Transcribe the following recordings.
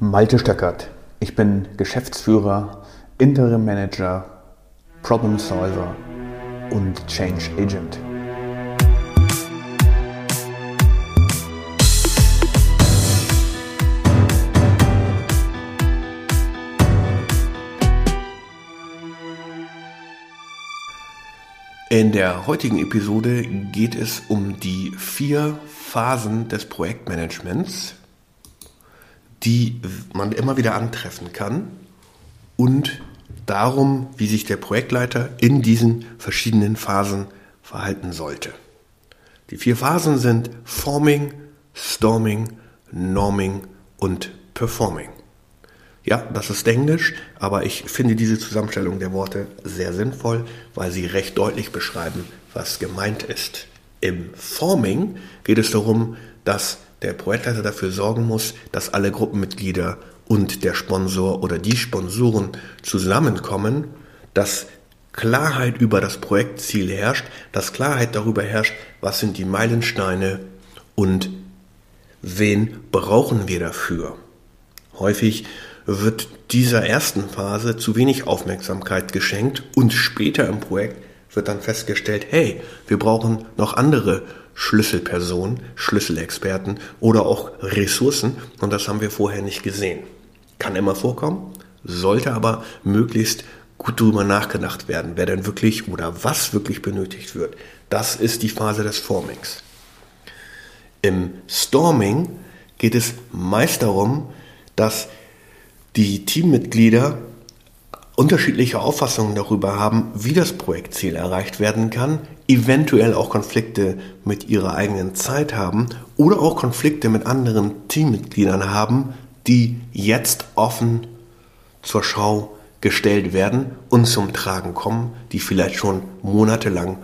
Malte Stöckert. Ich bin Geschäftsführer, Interim Manager, Problem Solver und Change Agent. In der heutigen Episode geht es um die vier Phasen des Projektmanagements, die man immer wieder antreffen kann und darum, wie sich der Projektleiter in diesen verschiedenen Phasen verhalten sollte. Die vier Phasen sind Forming, Storming, Norming und Performing. Ja, das ist Englisch, aber ich finde diese Zusammenstellung der Worte sehr sinnvoll, weil sie recht deutlich beschreiben, was gemeint ist. Im Forming geht es darum, dass der Projektleiter dafür sorgen muss, dass alle Gruppenmitglieder und der Sponsor oder die Sponsoren zusammenkommen, dass Klarheit über das Projektziel herrscht, dass Klarheit darüber herrscht, was sind die Meilensteine und wen brauchen wir dafür. Häufig wird dieser ersten Phase zu wenig Aufmerksamkeit geschenkt und später im Projekt wird dann festgestellt, hey, wir brauchen noch andere Schlüsselpersonen, Schlüsselexperten oder auch Ressourcen und das haben wir vorher nicht gesehen. Kann immer vorkommen, sollte aber möglichst gut darüber nachgedacht werden, wer denn wirklich oder was wirklich benötigt wird. Das ist die Phase des Formings. Im Storming geht es meist darum, dass die Teammitglieder unterschiedliche Auffassungen darüber haben, wie das Projektziel erreicht werden kann, eventuell auch Konflikte mit ihrer eigenen Zeit haben oder auch Konflikte mit anderen Teammitgliedern haben, die jetzt offen zur Schau gestellt werden und zum Tragen kommen, die vielleicht schon monatelang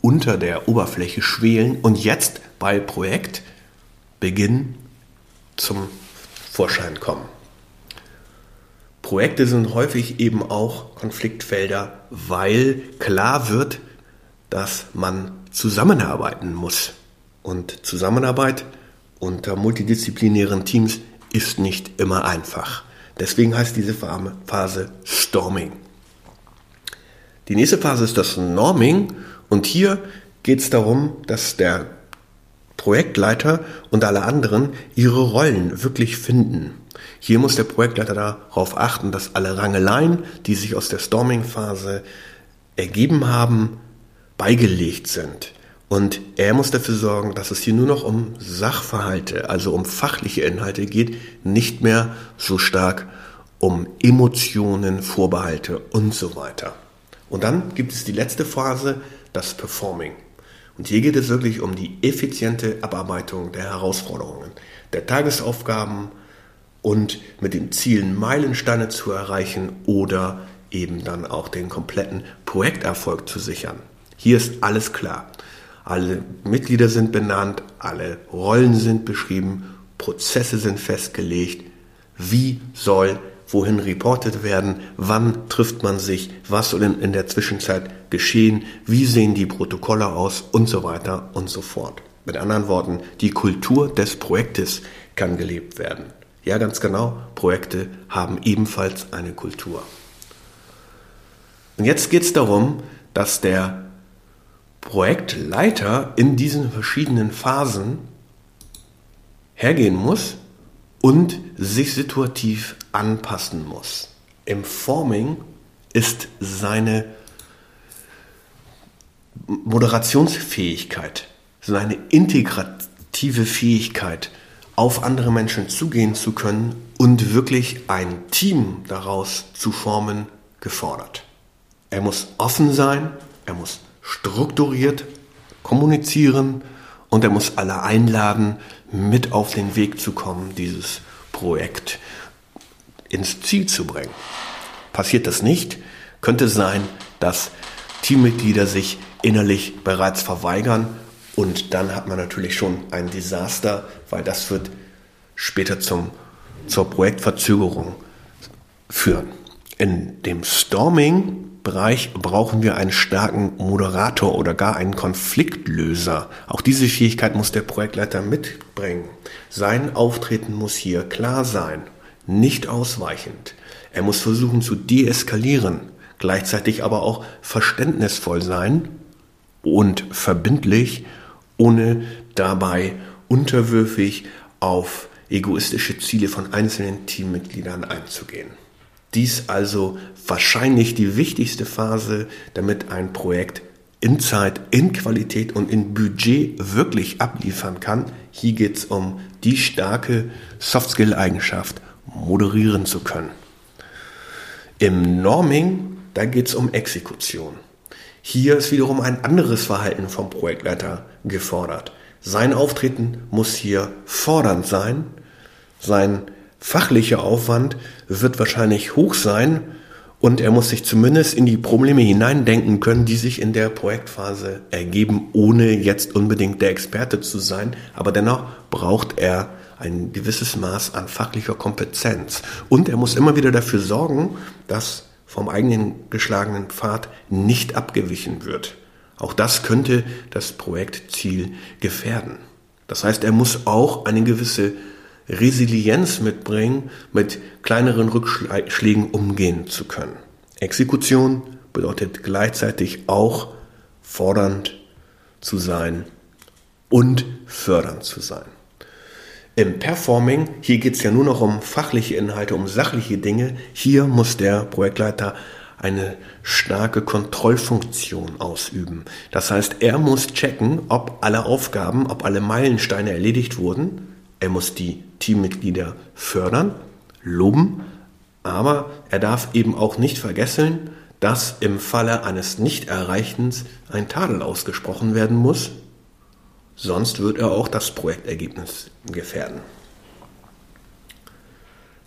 unter der Oberfläche schwelen und jetzt bei Projektbeginn zum Vorschein kommen. Projekte sind häufig eben auch Konfliktfelder, weil klar wird, dass man zusammenarbeiten muss. Und Zusammenarbeit unter multidisziplinären Teams ist nicht immer einfach. Deswegen heißt diese Phase Storming. Die nächste Phase ist das Norming und hier geht es darum, dass der Projektleiter und alle anderen ihre Rollen wirklich finden. Hier muss der Projektleiter darauf achten, dass alle Rangeleien, die sich aus der Storming-Phase ergeben haben, beigelegt sind. Und er muss dafür sorgen, dass es hier nur noch um Sachverhalte, also um fachliche Inhalte geht, nicht mehr so stark um Emotionen, Vorbehalte und so weiter. Und dann gibt es die letzte Phase, das Performing. Und hier geht es wirklich um die effiziente Abarbeitung der Herausforderungen, der Tagesaufgaben, und mit dem Ziel, Meilensteine zu erreichen oder eben dann auch den kompletten Projekterfolg zu sichern. Hier ist alles klar. Alle Mitglieder sind benannt, alle Rollen sind beschrieben, Prozesse sind festgelegt. Wie soll wohin reportet werden, wann trifft man sich, was soll in, der Zwischenzeit geschehen, wie sehen die Protokolle aus und so weiter und so fort. Mit anderen Worten, die Kultur des Projektes kann gelebt werden. Ja, ganz genau, Projekte haben ebenfalls eine Kultur. Und jetzt geht es darum, dass der Projektleiter in diesen verschiedenen Phasen hergehen muss und sich situativ anpassen muss. Im Forming ist seine Moderationsfähigkeit, seine integrative Fähigkeit, auf andere Menschen zugehen zu können und wirklich ein Team daraus zu formen, gefordert. Er muss offen sein, er muss strukturiert kommunizieren und er muss alle einladen, mit auf den Weg zu kommen, dieses Projekt ins Ziel zu bringen. Passiert das nicht, könnte es sein, dass Teammitglieder sich innerlich bereits verweigern und dann hat man natürlich schon ein Desaster, weil das wird später zum, zur Projektverzögerung führen. In dem Storming-Bereich brauchen wir einen starken Moderator oder gar einen Konfliktlöser. Auch diese Fähigkeit muss der Projektleiter mitbringen. Sein Auftreten muss hier klar sein. nicht ausweichend. Er muss versuchen zu deeskalieren, gleichzeitig aber auch verständnisvoll sein und verbindlich, ohne dabei unterwürfig auf egoistische Ziele von einzelnen Teammitgliedern einzugehen. Dies also wahrscheinlich die wichtigste Phase, damit ein Projekt in Zeit, in Qualität und in Budget wirklich abliefern kann. Hier geht es um die starke Soft-Skill-Eigenschaft, moderieren zu können. Im Norming, da geht es um Exekution. Hier ist wiederum ein anderes Verhalten vom Projektleiter gefordert. Sein Auftreten muss hier fordernd sein. Sein fachlicher Aufwand wird wahrscheinlich hoch sein, und er muss sich zumindest in die Probleme hineindenken können, die sich in der Projektphase ergeben, ohne jetzt unbedingt der Experte zu sein. Aber dennoch braucht er ein gewisses Maß an fachlicher Kompetenz. Und er muss immer wieder dafür sorgen, dass vom eigenen geschlagenen Pfad nicht abgewichen wird. Auch das könnte das Projektziel gefährden. Das heißt, er muss auch eine gewisse Resilienz mitbringen, mit kleineren Rückschlägen umgehen zu können. Exekution bedeutet gleichzeitig auch fordernd zu sein und fördernd zu sein. Im Performing, hier geht es ja nur noch um fachliche Inhalte, um sachliche Dinge. Hier muss der Projektleiter eine starke Kontrollfunktion ausüben. Das heißt, er muss checken, ob alle Aufgaben, ob alle Meilensteine erledigt wurden er muss die Teammitglieder fördern, loben, aber er darf eben auch nicht vergessen, dass im Falle eines Nichterreichens ein Tadel ausgesprochen werden muss, sonst wird er auch das Projektergebnis gefährden.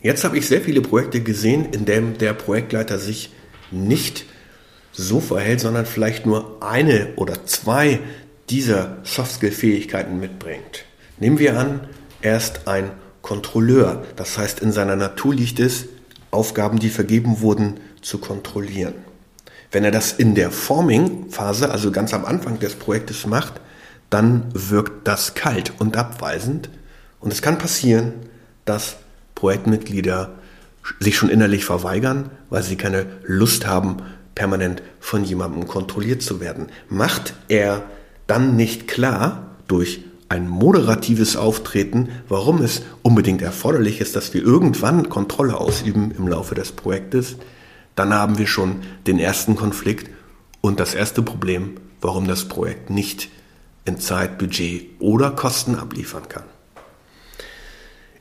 Jetzt habe ich sehr viele Projekte gesehen, in denen der Projektleiter sich nicht so verhält, sondern vielleicht nur eine oder zwei dieser Softskill-Fähigkeiten mitbringt. Nehmen wir an, er ist ein Kontrolleur. Das heißt, in seiner Natur liegt es, Aufgaben, die vergeben wurden, zu kontrollieren. Wenn er das in der Forming-Phase, also ganz am Anfang des Projektes macht, dann wirkt das kalt und abweisend. Und es kann passieren, dass Projektmitglieder sich schon innerlich verweigern, weil sie keine Lust haben, permanent von jemandem kontrolliert zu werden. Macht er dann nicht klar durch ein moderatives Auftreten, warum es unbedingt erforderlich ist, dass wir irgendwann Kontrolle ausüben im Laufe des Projektes, dann haben wir schon den ersten Konflikt und das erste Problem, warum das Projekt nicht in Zeit, Budget oder Kosten abliefern kann.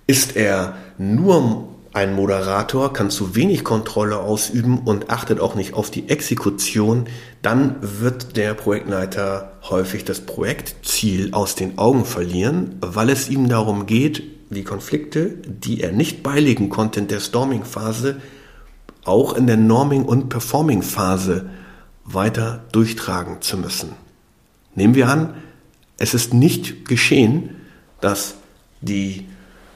Ist er nur ein Moderator kann zu wenig Kontrolle ausüben und achtet auch nicht auf die Exekution, dann wird der Projektleiter häufig das Projektziel aus den Augen verlieren, weil es ihm darum geht, die Konflikte, die er nicht beilegen konnte in der Storming-Phase, auch in der Norming- und Performing-Phase weiter durchtragen zu müssen. Nehmen wir an, es ist nicht geschehen, dass die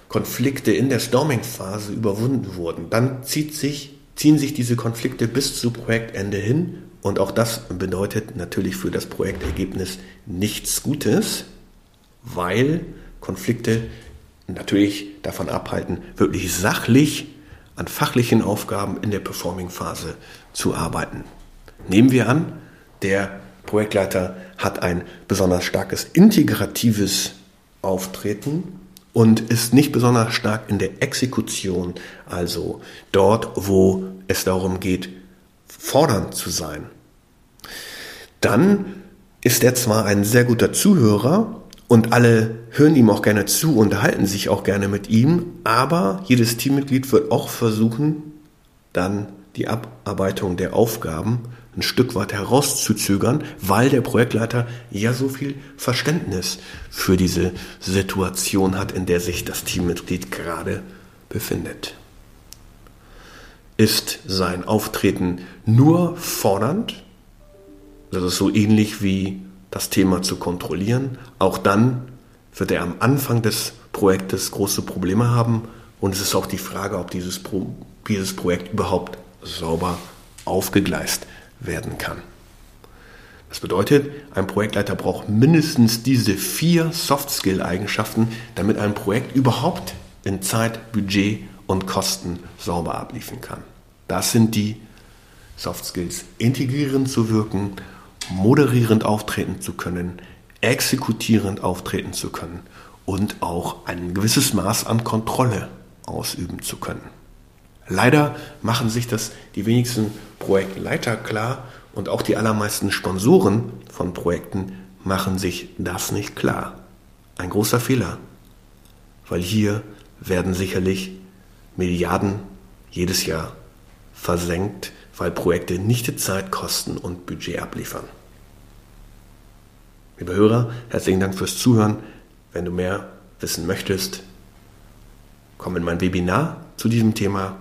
Konflikte in der Storming-Phase überwunden wurden, dann zieht sich, ziehen sich diese Konflikte bis zu Projektende hin und auch das bedeutet natürlich für das Projektergebnis nichts Gutes, weil Konflikte natürlich davon abhalten, wirklich sachlich an fachlichen Aufgaben in der Performing-Phase zu arbeiten. Nehmen wir an, der Projektleiter hat ein besonders starkes integratives Auftreten und ist nicht besonders stark in der Exekution, also dort, wo es darum geht, fordernd zu sein. Dann ist er zwar ein sehr guter Zuhörer und alle hören ihm auch gerne zu, unterhalten sich auch gerne mit ihm, aber jedes Teammitglied wird auch versuchen, dann die Abarbeitung der Aufgaben ein Stück weit herauszuzögern, weil der Projektleiter ja so viel Verständnis für diese Situation hat, in der sich das Teammitglied gerade befindet. Ist sein Auftreten nur fordernd? Das ist so ähnlich wie das Thema zu kontrollieren. Auch dann wird er am Anfang des Projektes große Probleme haben und es ist auch die Frage, ob dieses, Pro dieses Projekt überhaupt sauber aufgegleist werden kann. Das bedeutet, ein Projektleiter braucht mindestens diese vier Soft-Skill-Eigenschaften, damit ein Projekt überhaupt in Zeit, Budget und Kosten sauber abliefern kann. Das sind die Soft Skills. Integrierend zu wirken, moderierend auftreten zu können, exekutierend auftreten zu können und auch ein gewisses Maß an Kontrolle ausüben zu können. Leider machen sich das die wenigsten Projektleiter klar und auch die allermeisten Sponsoren von Projekten machen sich das nicht klar. Ein großer Fehler, weil hier werden sicherlich Milliarden jedes Jahr versenkt, weil Projekte nicht die Zeit kosten und Budget abliefern. Liebe Hörer, herzlichen Dank fürs Zuhören. Wenn du mehr wissen möchtest, komm in mein Webinar zu diesem Thema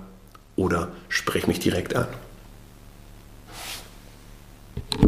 oder sprich mich direkt an.